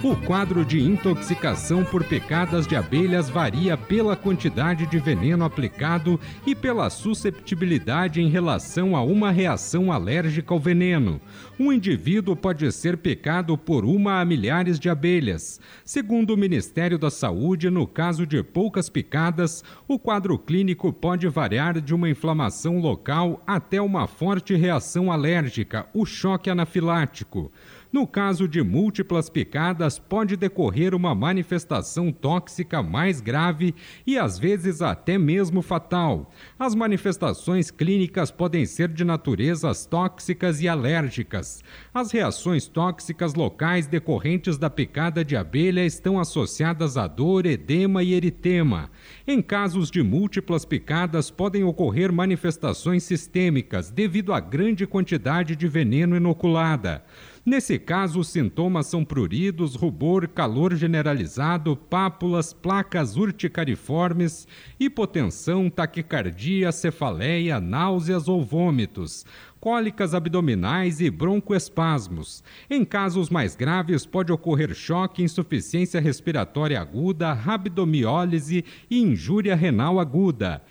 O quadro de intoxicação por picadas de abelhas varia pela quantidade de veneno aplicado e pela susceptibilidade em relação a uma reação alérgica ao veneno. Um indivíduo pode ser picado por uma a milhares de abelhas. Segundo o Ministério da Saúde, no caso de poucas picadas, o quadro clínico pode variar de uma inflamação local até uma forte reação alérgica, o choque anafilático. No caso de múltiplas picadas, pode decorrer uma manifestação tóxica mais grave e às vezes até mesmo fatal. As manifestações clínicas podem ser de naturezas tóxicas e alérgicas. As reações tóxicas locais decorrentes da picada de abelha estão associadas a dor, edema e eritema. Em casos de múltiplas picadas, podem ocorrer manifestações sistêmicas devido à grande quantidade de veneno inoculada. Nesse caso, os sintomas são pruridos, rubor, calor generalizado, pápulas, placas urticariformes, hipotensão, taquicardia, cefaleia, náuseas ou vômitos cólicas abdominais e broncoespasmos. Em casos mais graves, pode ocorrer choque, insuficiência respiratória aguda, rabdomiólise e injúria renal aguda.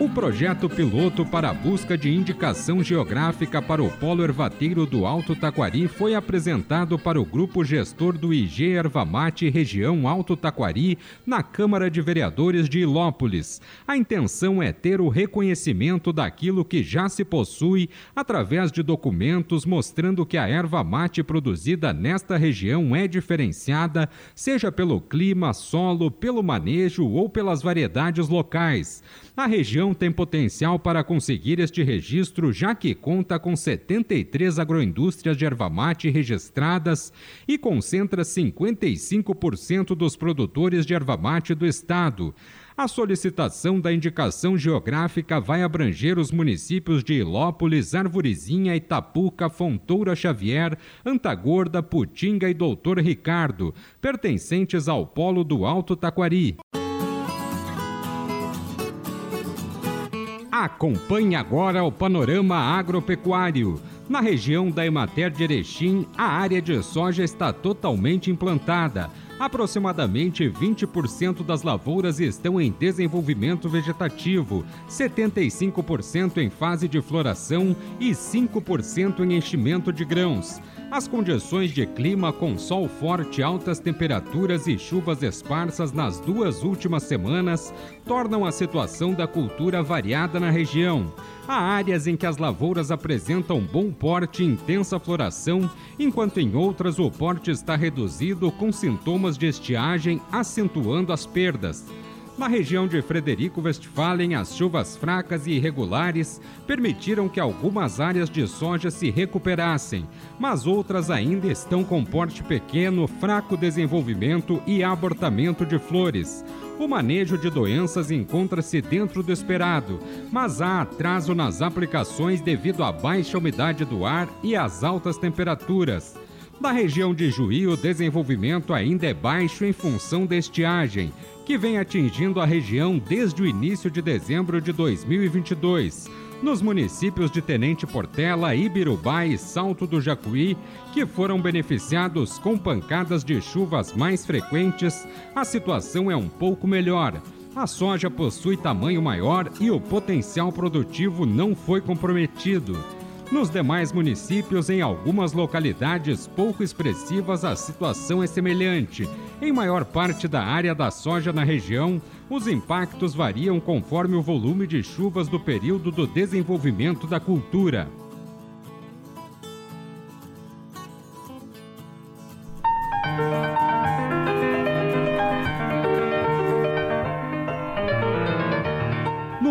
O projeto piloto para a busca de indicação geográfica para o polo ervateiro do Alto Taquari foi apresentado para o grupo gestor do IG Ervamate Região Alto Taquari na Câmara de Vereadores de Ilópolis. A intenção é ter o reconhecimento daquilo que já se possui através de documentos mostrando que a erva mate produzida nesta região é diferenciada, seja pelo clima, solo, pelo manejo ou pelas variedades locais. A região tem potencial para conseguir este registro, já que conta com 73 agroindústrias de erva mate registradas e concentra 55% dos produtores de erva mate do estado. A solicitação da indicação geográfica vai abranger os municípios de Ilópolis, Arvorezinha, Itapuca, Fontoura Xavier, Antagorda, Putinga e Doutor Ricardo, pertencentes ao polo do Alto Taquari. Acompanhe agora o panorama agropecuário. Na região da Emater de Erechim, a área de soja está totalmente implantada. Aproximadamente 20% das lavouras estão em desenvolvimento vegetativo, 75% em fase de floração e 5% em enchimento de grãos. As condições de clima com sol forte, altas temperaturas e chuvas esparsas nas duas últimas semanas tornam a situação da cultura variada na região. Há áreas em que as lavouras apresentam bom porte e intensa floração, enquanto em outras o porte está reduzido com sintomas de estiagem, acentuando as perdas. Na região de Frederico Westphalen, as chuvas fracas e irregulares permitiram que algumas áreas de soja se recuperassem, mas outras ainda estão com porte pequeno, fraco desenvolvimento e abortamento de flores. O manejo de doenças encontra-se dentro do esperado, mas há atraso nas aplicações devido à baixa umidade do ar e às altas temperaturas. Na região de Juí, o desenvolvimento ainda é baixo em função da estiagem, que vem atingindo a região desde o início de dezembro de 2022. Nos municípios de Tenente Portela, Ibirubá e Salto do Jacuí, que foram beneficiados com pancadas de chuvas mais frequentes, a situação é um pouco melhor. A soja possui tamanho maior e o potencial produtivo não foi comprometido. Nos demais municípios, em algumas localidades pouco expressivas, a situação é semelhante. Em maior parte da área da soja na região, os impactos variam conforme o volume de chuvas do período do desenvolvimento da cultura.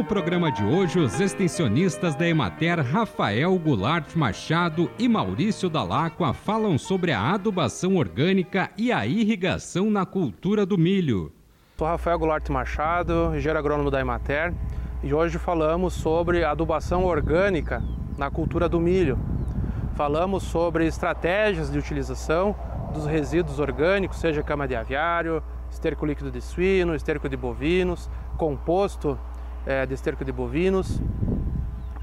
Programa de hoje, os extensionistas da Emater Rafael Goulart Machado e Maurício Dalacqua falam sobre a adubação orgânica e a irrigação na cultura do milho. Sou Rafael Goulart Machado, engenheiro agrônomo da Emater, e hoje falamos sobre adubação orgânica na cultura do milho. Falamos sobre estratégias de utilização dos resíduos orgânicos, seja cama de aviário, esterco líquido de suíno, esterco de bovinos, composto é, de esterco de bovinos,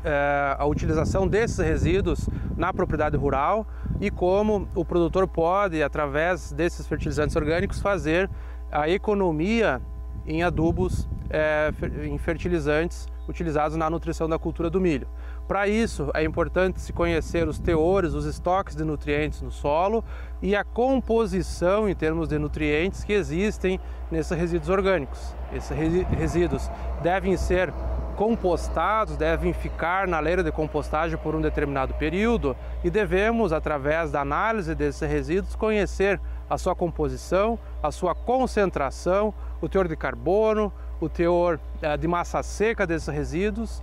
é, a utilização desses resíduos na propriedade rural e como o produtor pode, através desses fertilizantes orgânicos, fazer a economia em adubos, é, em fertilizantes utilizados na nutrição da cultura do milho. Para isso, é importante se conhecer os teores, os estoques de nutrientes no solo e a composição em termos de nutrientes que existem nesses resíduos orgânicos. Esses resíduos devem ser compostados, devem ficar na leira de compostagem por um determinado período e devemos, através da análise desses resíduos, conhecer a sua composição, a sua concentração, o teor de carbono, o teor é, de massa seca desses resíduos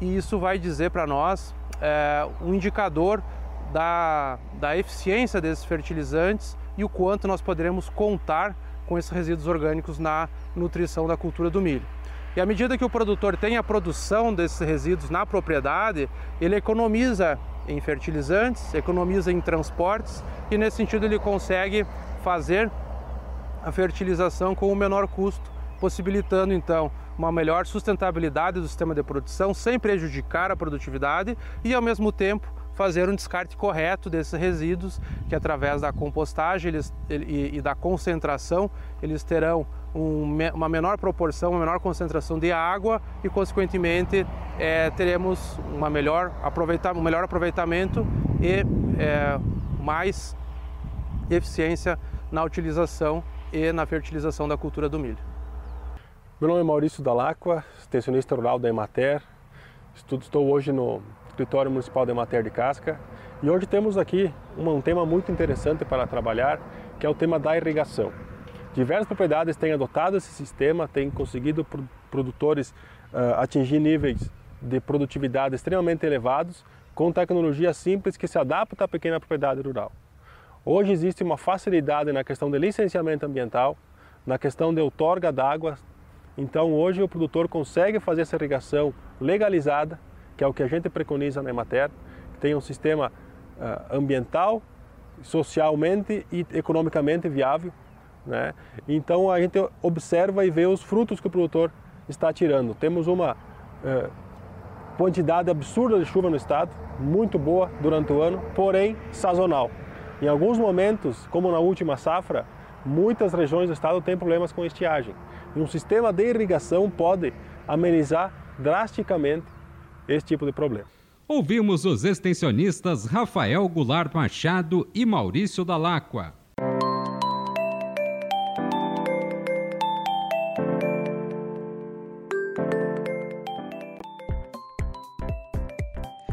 e isso vai dizer para nós é, um indicador da, da eficiência desses fertilizantes e o quanto nós poderemos contar com esses resíduos orgânicos na nutrição da cultura do milho. E à medida que o produtor tem a produção desses resíduos na propriedade, ele economiza em fertilizantes, economiza em transportes e nesse sentido ele consegue fazer a fertilização com o menor custo, possibilitando então uma melhor sustentabilidade do sistema de produção sem prejudicar a produtividade e ao mesmo tempo fazer um descarte correto desses resíduos que através da compostagem eles, e, e da concentração eles terão um, uma menor proporção, uma menor concentração de água e, consequentemente, é, teremos uma melhor aproveita, um melhor aproveitamento e é, mais eficiência na utilização e na fertilização da cultura do milho. Meu nome é Maurício Dalacqua, extensionista rural da Emater. Estou hoje no escritório municipal da Emater de Casca e hoje temos aqui um tema muito interessante para trabalhar, que é o tema da irrigação. Diversas propriedades têm adotado esse sistema, têm conseguido produtores uh, atingir níveis de produtividade extremamente elevados com tecnologia simples que se adapta à pequena propriedade rural. Hoje existe uma facilidade na questão de licenciamento ambiental, na questão de outorga d'água. Então hoje o produtor consegue fazer essa irrigação legalizada, que é o que a gente preconiza na Emater, que tem um sistema uh, ambiental, socialmente e economicamente viável né? Então a gente observa e vê os frutos que o produtor está tirando. Temos uma é, quantidade absurda de chuva no estado, muito boa durante o ano, porém sazonal. Em alguns momentos, como na última safra, muitas regiões do estado têm problemas com estiagem. E um sistema de irrigação pode amenizar drasticamente esse tipo de problema. Ouvimos os extensionistas Rafael Goulart Machado e Maurício Dalacqua.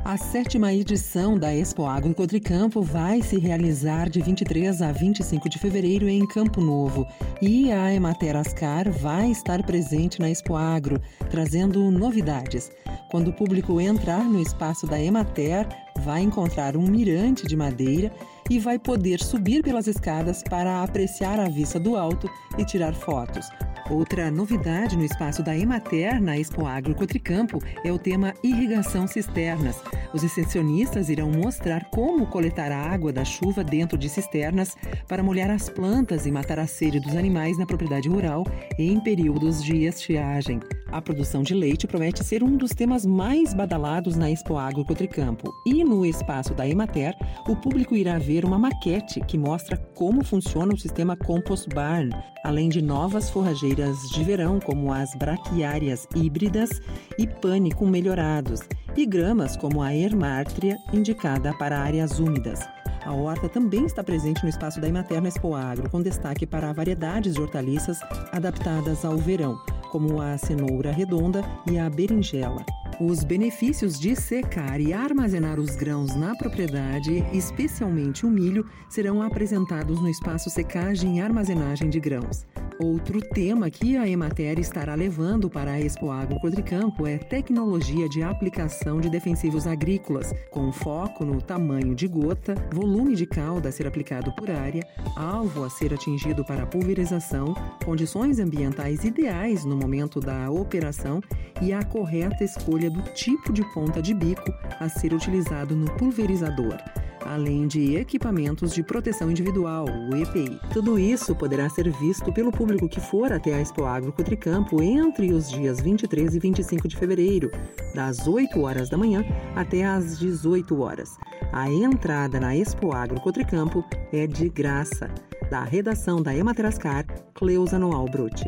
A sétima edição da Expo Agro Cotricampo vai se realizar de 23 a 25 de fevereiro em Campo Novo. E a Emater Ascar vai estar presente na Expo Agro, trazendo novidades. Quando o público entrar no espaço da Emater, vai encontrar um mirante de madeira e vai poder subir pelas escadas para apreciar a vista do alto e tirar fotos. Outra novidade no espaço da Emater, na Expo Agro Cotricampo, é o tema Irrigação Cisternas. Os extensionistas irão mostrar como coletar a água da chuva dentro de cisternas para molhar as plantas e matar a sede dos animais na propriedade rural em períodos de estiagem. A produção de leite promete ser um dos temas mais badalados na Expo Agro Cotricampo. E no espaço da Emater, o público irá ver uma maquete que mostra como funciona o sistema Compost Barn, além de novas forrageiras de verão, como as braquiárias híbridas e pânico melhorados, e gramas como a Ermártria, indicada para áreas úmidas. A horta também está presente no espaço da Imaterna Expo Agro, com destaque para variedades de hortaliças adaptadas ao verão, como a cenoura redonda e a berinjela. Os benefícios de secar e armazenar os grãos na propriedade, especialmente o milho, serão apresentados no espaço secagem e armazenagem de grãos. Outro tema que a Emater estará levando para a Expo Agro Cotricampo é tecnologia de aplicação de defensivos agrícolas, com foco no tamanho de gota, volume de calda a ser aplicado por área, alvo a ser atingido para pulverização, condições ambientais ideais no momento da operação e a correta escolha do tipo de ponta de bico a ser utilizado no pulverizador além de equipamentos de proteção individual, o EPI. Tudo isso poderá ser visto pelo público que for até a Expo Agro Cotricampo entre os dias 23 e 25 de fevereiro, das 8 horas da manhã até às 18 horas. A entrada na Expo Agro Cotricampo é de graça. Da redação da Ematerascar, Cleusa Noal Brutti.